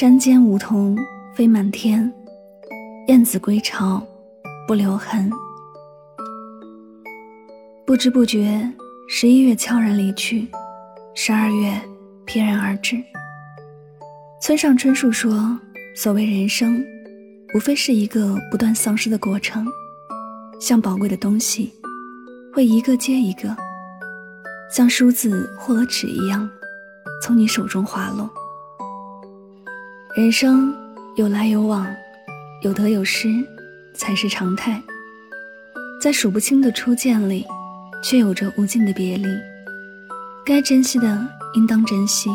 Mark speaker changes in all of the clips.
Speaker 1: 山间梧桐飞满天，燕子归巢不留痕。不知不觉，十一月悄然离去，十二月翩然而至。村上春树说：“所谓人生，无非是一个不断丧失的过程，像宝贵的东西，会一个接一个，像梳子或者纸一样，从你手中滑落。”人生有来有往，有得有失，才是常态。在数不清的初见里，却有着无尽的别离。该珍惜的应当珍惜，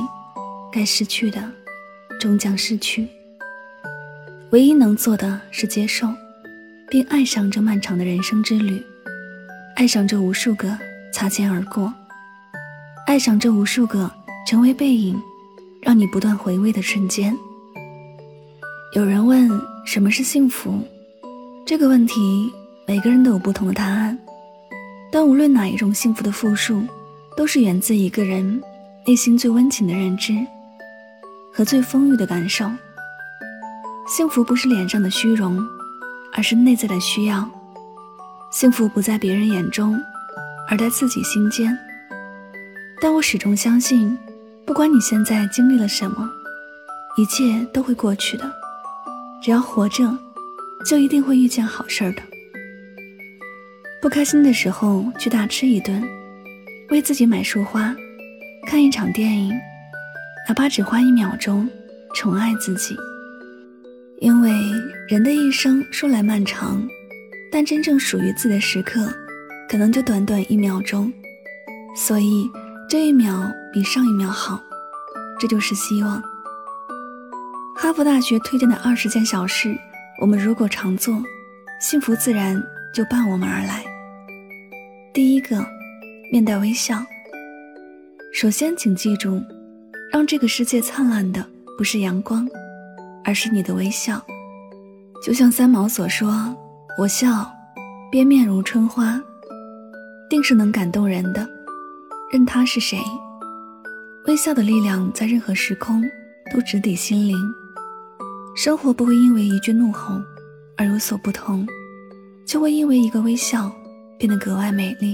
Speaker 1: 该失去的终将失去。唯一能做的是接受，并爱上这漫长的人生之旅，爱上这无数个擦肩而过，爱上这无数个成为背影，让你不断回味的瞬间。有人问什么是幸福，这个问题每个人都有不同的答案，但无论哪一种幸福的复数，都是源自一个人内心最温情的认知和最丰裕的感受。幸福不是脸上的虚荣，而是内在的需要。幸福不在别人眼中，而在自己心间。但我始终相信，不管你现在经历了什么，一切都会过去的。只要活着，就一定会遇见好事儿的。不开心的时候，去大吃一顿，为自己买束花，看一场电影，哪怕只花一秒钟，宠爱自己。因为人的一生说来漫长，但真正属于自己的时刻，可能就短短一秒钟。所以这一秒比上一秒好，这就是希望。哈佛大学推荐的二十件小事，我们如果常做，幸福自然就伴我们而来。第一个，面带微笑。首先，请记住，让这个世界灿烂的不是阳光，而是你的微笑。就像三毛所说：“我笑，边面如春花，定是能感动人的，任他是谁。”微笑的力量在任何时空都直抵心灵。生活不会因为一句怒吼而有所不同，就会因为一个微笑变得格外美丽。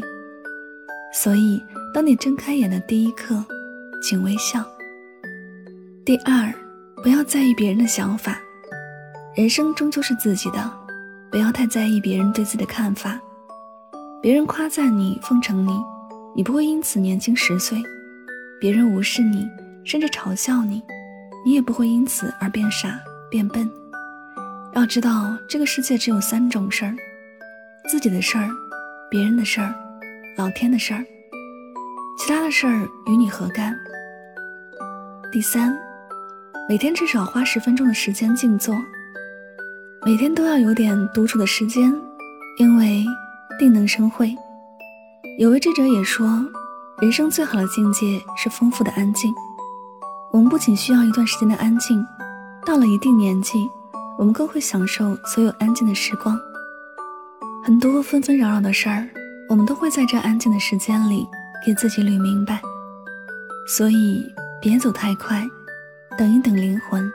Speaker 1: 所以，当你睁开眼的第一刻，请微笑。第二，不要在意别人的想法，人生终究是自己的，不要太在意别人对自己的看法。别人夸赞你、奉承你，你不会因此年轻十岁；别人无视你，甚至嘲笑你，你也不会因此而变傻。变笨，要知道这个世界只有三种事儿：自己的事儿、别人的事儿、老天的事儿。其他的事儿与你何干？第三，每天至少花十分钟的时间静坐，每天都要有点独处的时间，因为定能生慧。有位智者也说，人生最好的境界是丰富的安静。我们不仅需要一段时间的安静。到了一定年纪，我们更会享受所有安静的时光。很多纷纷扰扰的事儿，我们都会在这安静的时间里给自己捋明白。所以，别走太快，等一等灵魂。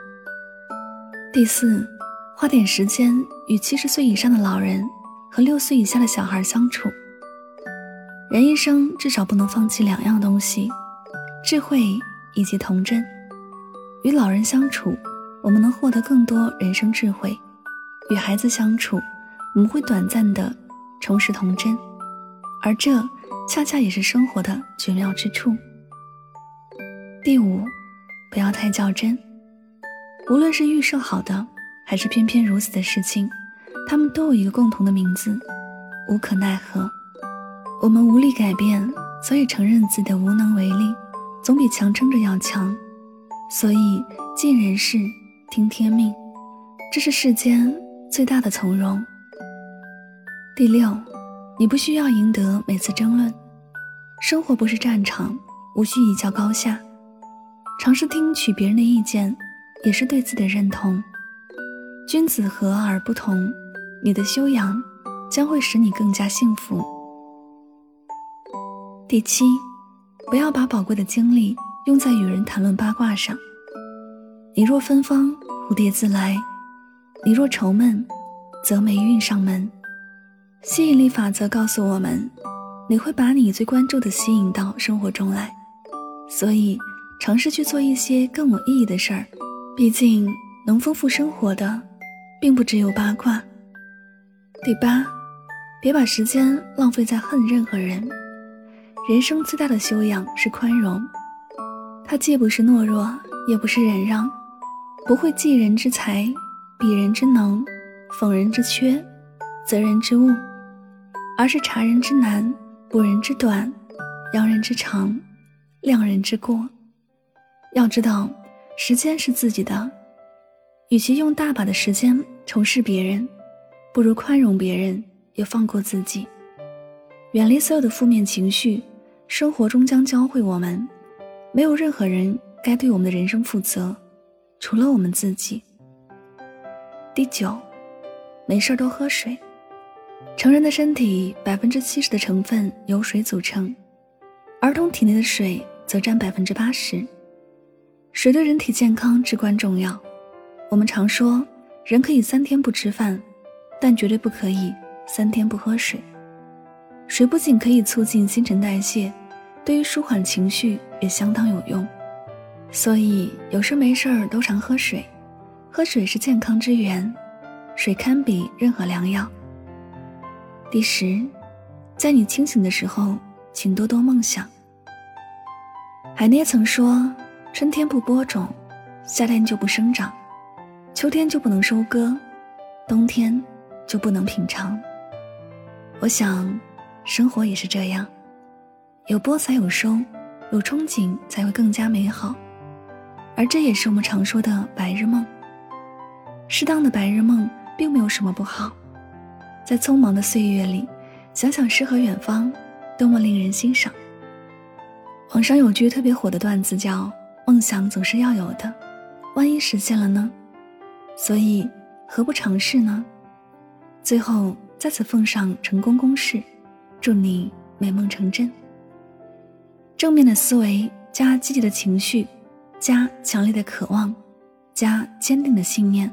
Speaker 1: 第四，花点时间与七十岁以上的老人和六岁以下的小孩相处。人一生至少不能放弃两样东西：智慧以及童真。与老人相处。我们能获得更多人生智慧，与孩子相处，我们会短暂的重拾童真，而这恰恰也是生活的绝妙之处。第五，不要太较真。无论是预设好的，还是偏偏如此的事情，他们都有一个共同的名字：无可奈何。我们无力改变，所以承认自己的无能为力，总比强撑着要强。所以尽人事，听天命，这是世间最大的从容。第六，你不需要赢得每次争论，生活不是战场，无需一较高下。尝试听取别人的意见，也是对自己的认同。君子和而不同，你的修养将会使你更加幸福。第七，不要把宝贵的精力用在与人谈论八卦上。你若芬芳，蝴蝶自来；你若愁闷，则霉运上门。吸引力法则告诉我们，你会把你最关注的吸引到生活中来，所以尝试去做一些更有意义的事儿。毕竟，能丰富生活的，并不只有八卦。第八，别把时间浪费在恨任何人。人生最大的修养是宽容，它既不是懦弱，也不是忍让，不会记人之才，比人之能，讽人之缺，责人之误。而是察人之难，补人之短，扬人之长，量人之过。要知道，时间是自己的，与其用大把的时间仇视别人，不如宽容别人，也放过自己，远离所有的负面情绪。生活终将教会我们，没有任何人该对我们的人生负责，除了我们自己。第九，没事多喝水。成人的身体百分之七十的成分由水组成，儿童体内的水则占百分之八十。水对人体健康至关重要。我们常说，人可以三天不吃饭，但绝对不可以三天不喝水。水不仅可以促进新陈代谢，对于舒缓情绪也相当有用。所以有事没事儿都常喝水，喝水是健康之源，水堪比任何良药。第十，在你清醒的时候，请多多梦想。海涅曾说：“春天不播种，夏天就不生长，秋天就不能收割，冬天就不能品尝。”我想，生活也是这样，有播才有收，有憧憬才会更加美好，而这也是我们常说的白日梦。适当的白日梦，并没有什么不好。在匆忙的岁月里，想想诗和远方，多么令人欣赏。网上有句特别火的段子，叫“梦想总是要有的，万一实现了呢？所以何不尝试呢？”最后在此奉上成功公式，祝你美梦成真。正面的思维加积极的情绪，加强烈的渴望，加坚定的信念，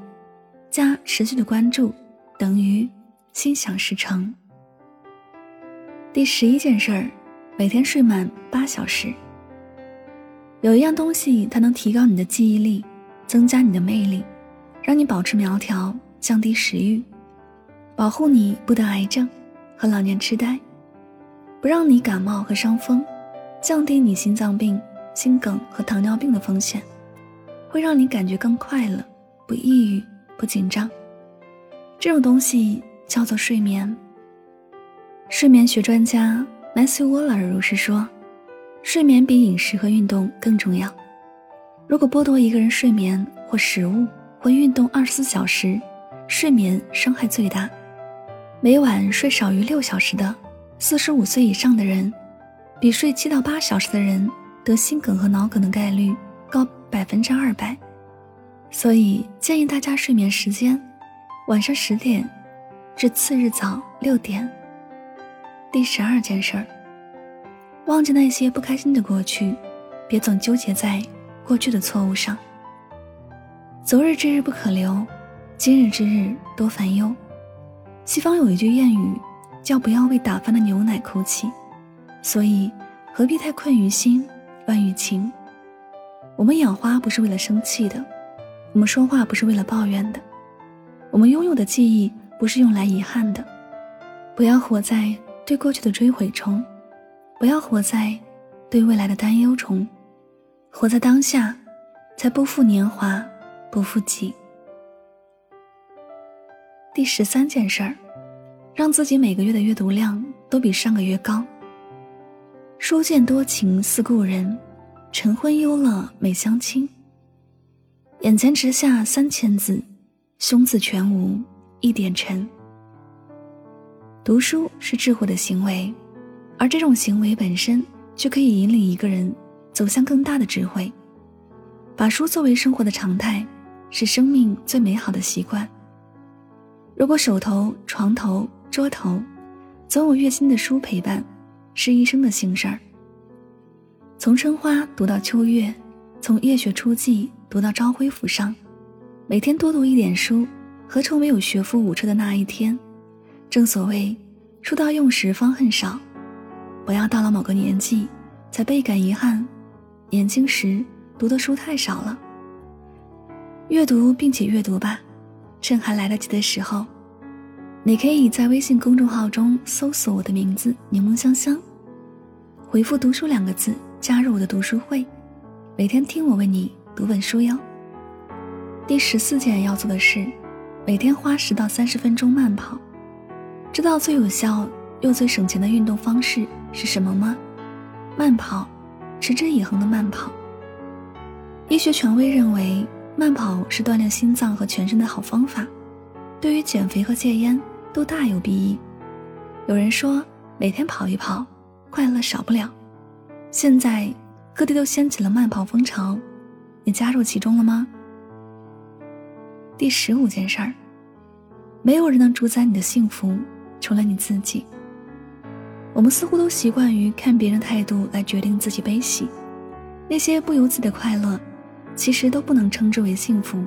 Speaker 1: 加持续的关注，等于。心想事成。第十一件事儿，每天睡满八小时。有一样东西，它能提高你的记忆力，增加你的魅力，让你保持苗条，降低食欲，保护你不得癌症和老年痴呆，不让你感冒和伤风，降低你心脏病、心梗和糖尿病的风险，会让你感觉更快乐，不抑郁，不紧张。这种东西。叫做睡眠。睡眠学专家 Matthew Waller 如是说：“睡眠比饮食和运动更重要。如果剥夺一个人睡眠或食物或运动二十四小时，睡眠伤害最大。每晚睡少于六小时的四十五岁以上的人，比睡七到八小时的人得心梗和脑梗的概率高百分之二百。所以建议大家睡眠时间晚上十点。”至次日早六点。第十二件事儿，忘记那些不开心的过去，别总纠结在过去的错误上。昨日之日不可留，今日之日多烦忧。西方有一句谚语，叫“不要为打翻的牛奶哭泣”，所以何必太困于心，乱于情？我们养花不是为了生气的，我们说话不是为了抱怨的，我们拥有的记忆。不是用来遗憾的，不要活在对过去的追悔中，不要活在对未来的担忧中，活在当下，才不负年华，不负己。第十三件事儿，让自己每个月的阅读量都比上个月高。书见多情似故人，晨昏忧乐每相亲。眼前直下三千字，胸字全无一点尘。读书是智慧的行为，而这种行为本身就可以引领一个人走向更大的智慧。把书作为生活的常态，是生命最美好的习惯。如果手头、床头、桌头总有月薪的书陪伴。是一生的幸事儿。从春花读到秋月，从夜雪初霁读到朝晖浮上，每天多读一点书，何愁没有学富五车的那一天？正所谓，书到用时方恨少，不要到了某个年纪才倍感遗憾，年轻时读的书太少了。阅读并且阅读吧，趁还来得及的时候。你可以在微信公众号中搜索我的名字“柠檬香香”，回复“读书”两个字，加入我的读书会，每天听我为你读本书哟。第十四件要做的事，每天花十到三十分钟慢跑。知道最有效又最省钱的运动方式是什么吗？慢跑，持之以恒的慢跑。医学权威认为，慢跑是锻炼心脏和全身的好方法，对于减肥和戒烟。都大有裨益。有人说，每天跑一跑，快乐少不了。现在各地都掀起了慢跑风潮，你加入其中了吗？第十五件事儿，没有人能主宰你的幸福，除了你自己。我们似乎都习惯于看别人态度来决定自己悲喜，那些不由自己的快乐，其实都不能称之为幸福。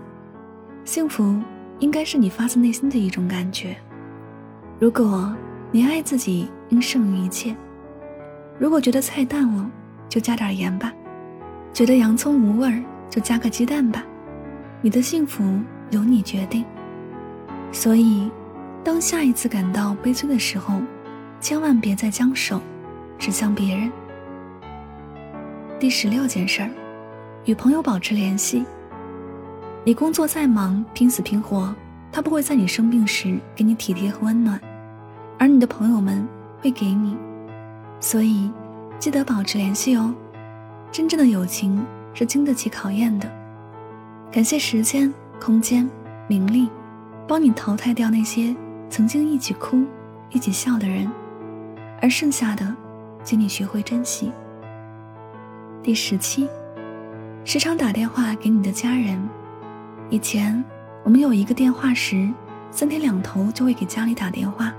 Speaker 1: 幸福应该是你发自内心的一种感觉。如果你爱自己，应胜于一切。如果觉得菜淡了，就加点盐吧；觉得洋葱无味，就加个鸡蛋吧。你的幸福由你决定。所以，当下一次感到悲催的时候，千万别再将手指向别人。第十六件事儿，与朋友保持联系。你工作再忙，拼死拼活。他不会在你生病时给你体贴和温暖，而你的朋友们会给你，所以记得保持联系哦。真正的友情是经得起考验的。感谢时间、空间、名利，帮你淘汰掉那些曾经一起哭、一起笑的人，而剩下的，请你学会珍惜。第十七，时常打电话给你的家人。以前。我们有一个电话时，三天两头就会给家里打电话。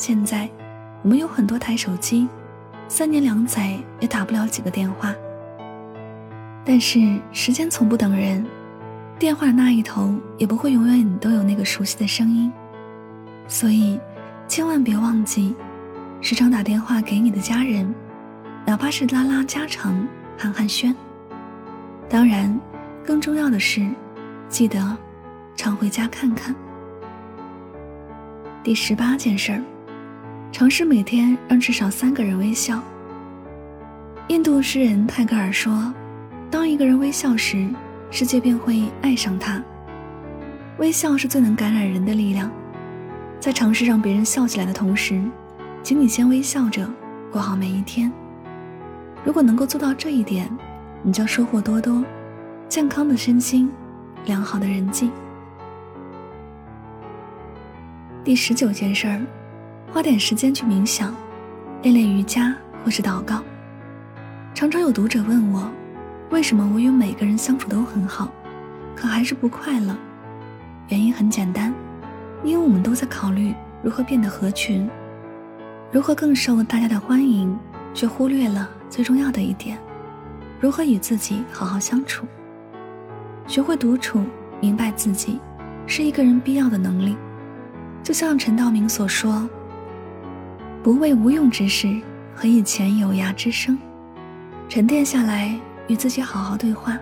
Speaker 1: 现在，我们有很多台手机，三年两载也打不了几个电话。但是时间从不等人，电话那一头也不会永远都有那个熟悉的声音。所以，千万别忘记，时常打电话给你的家人，哪怕是拉拉家常、寒寒暄。当然，更重要的是，记得。常回家看看。第十八件事儿，尝试每天让至少三个人微笑。印度诗人泰戈尔说：“当一个人微笑时，世界便会爱上他。”微笑是最能感染人的力量。在尝试让别人笑起来的同时，请你先微笑着过好每一天。如果能够做到这一点，你将收获多多：健康的身心，良好的人际。第十九件事儿，花点时间去冥想，练练瑜伽或是祷告。常常有读者问我，为什么我与每个人相处都很好，可还是不快乐？原因很简单，因为我们都在考虑如何变得合群，如何更受大家的欢迎，却忽略了最重要的一点：如何与自己好好相处。学会独处，明白自己，是一个人必要的能力。就像陈道明所说：“不为无用之事，何以前有涯之生？”沉淀下来，与自己好好对话。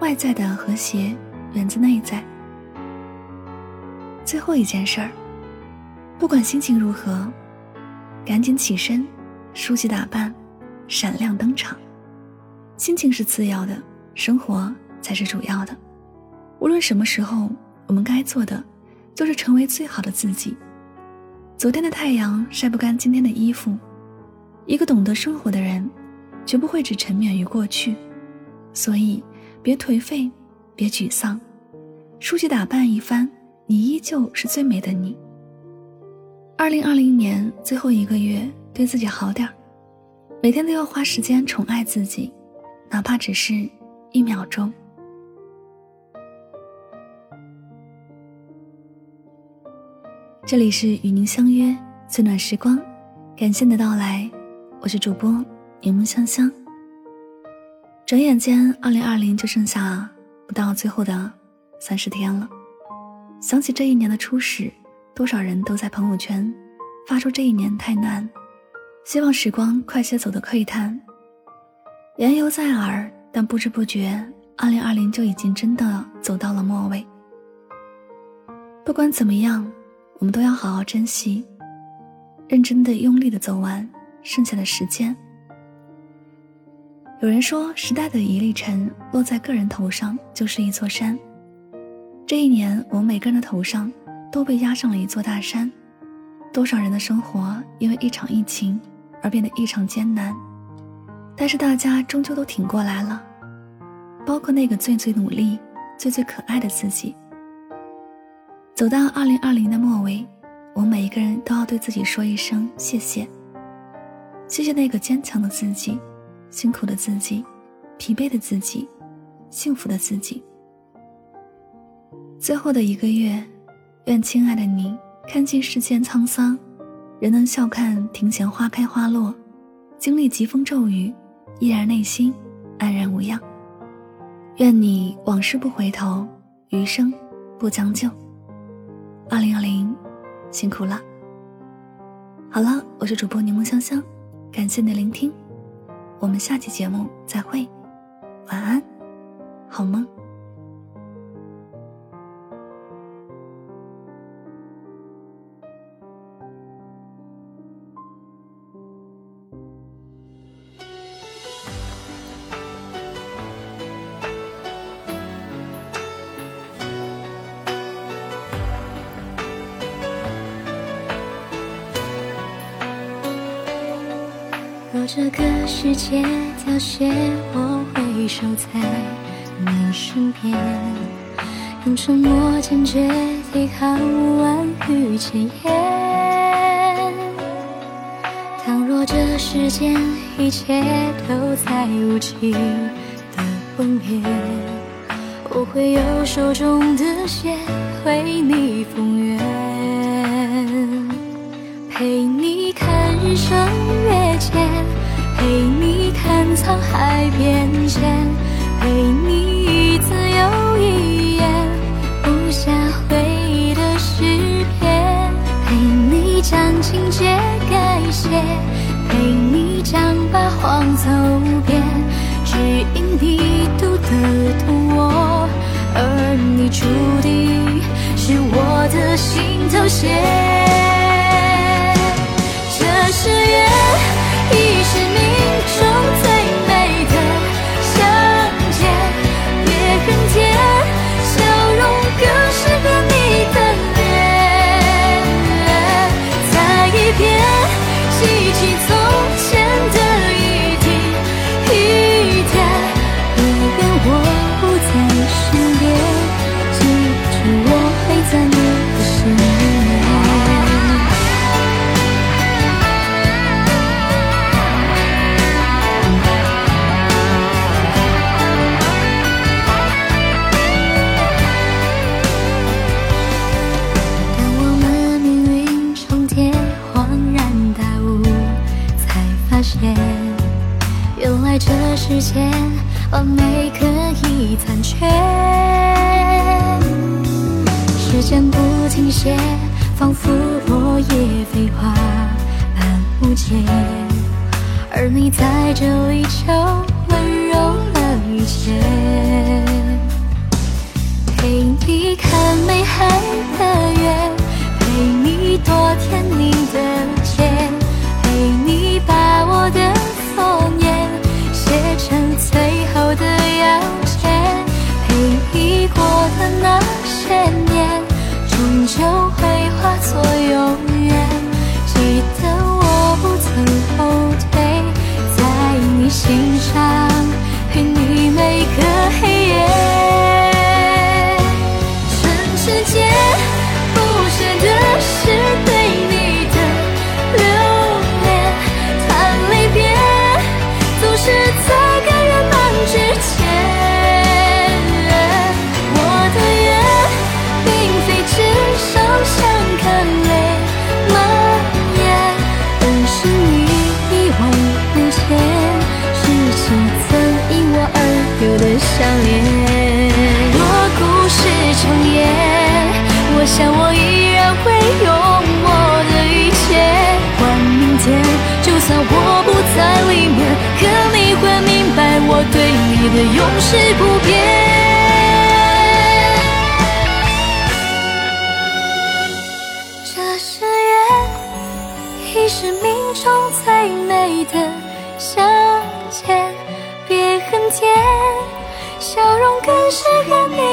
Speaker 1: 外在的和谐源自内在。最后一件事儿，不管心情如何，赶紧起身，梳洗打扮，闪亮登场。心情是次要的，生活才是主要的。无论什么时候，我们该做的就是成为最好的自己。昨天的太阳晒不干今天的衣服。一个懂得生活的人，绝不会只沉湎于过去。所以，别颓废，别沮丧，梳洗打扮一番，你依旧是最美的你。二零二零年最后一个月，对自己好点儿，每天都要花时间宠爱自己，哪怕只是一秒钟。这里是与您相约最暖时光，感谢你的到来，我是主播柠檬香香。转眼间，二零二零就剩下不到最后的三十天了。想起这一年的初始，多少人都在朋友圈发出这一年太难，希望时光快些走的喟叹。言犹在耳，但不知不觉，二零二零就已经真的走到了末尾。不管怎么样。我们都要好好珍惜，认真的、用力的走完剩下的时间。有人说，时代的一粒尘落在个人头上就是一座山。这一年，我们每个人的头上都被压上了一座大山。多少人的生活因为一场疫情而变得异常艰难，但是大家终究都挺过来了，包括那个最最努力、最最可爱的自己。走到二零二零的末尾，我每一个人都要对自己说一声谢谢。谢谢那个坚强的自己，辛苦的自己，疲惫的自己，幸福的自己。最后的一个月，愿亲爱的你看尽世间沧桑，仍能笑看庭前花开花落，经历疾风骤雨，依然内心安然无恙。愿你往事不回头，余生不将就。二零二零，辛苦了。好了，我是主播柠檬香香，感谢你的聆听，我们下期节目再会，晚安，好梦。
Speaker 2: 这个世界凋谢，我会守在你身边，用沉默坚决抵抗万语千言。倘若这世间一切都在无情的崩灭，我会用手中的线为你封约，陪你看日升月减。陪你看沧海变迁，陪你一字又一眼不下回忆的诗篇，陪你将情节改写，陪你将八荒走遍，只因你读得懂我，而你注定是我的心头血。这是缘。世间完美可以残缺时间不停歇仿佛落叶飞花般无解而你在这里就温柔了一切陪你看梅海的月陪你躲天宁的街陪你把我的思念写成最后的药笺陪你过的那些若故事重演，我想我依然会用我的一切换明天。就算我不在里面，可你会明白我对你的永世不变。更适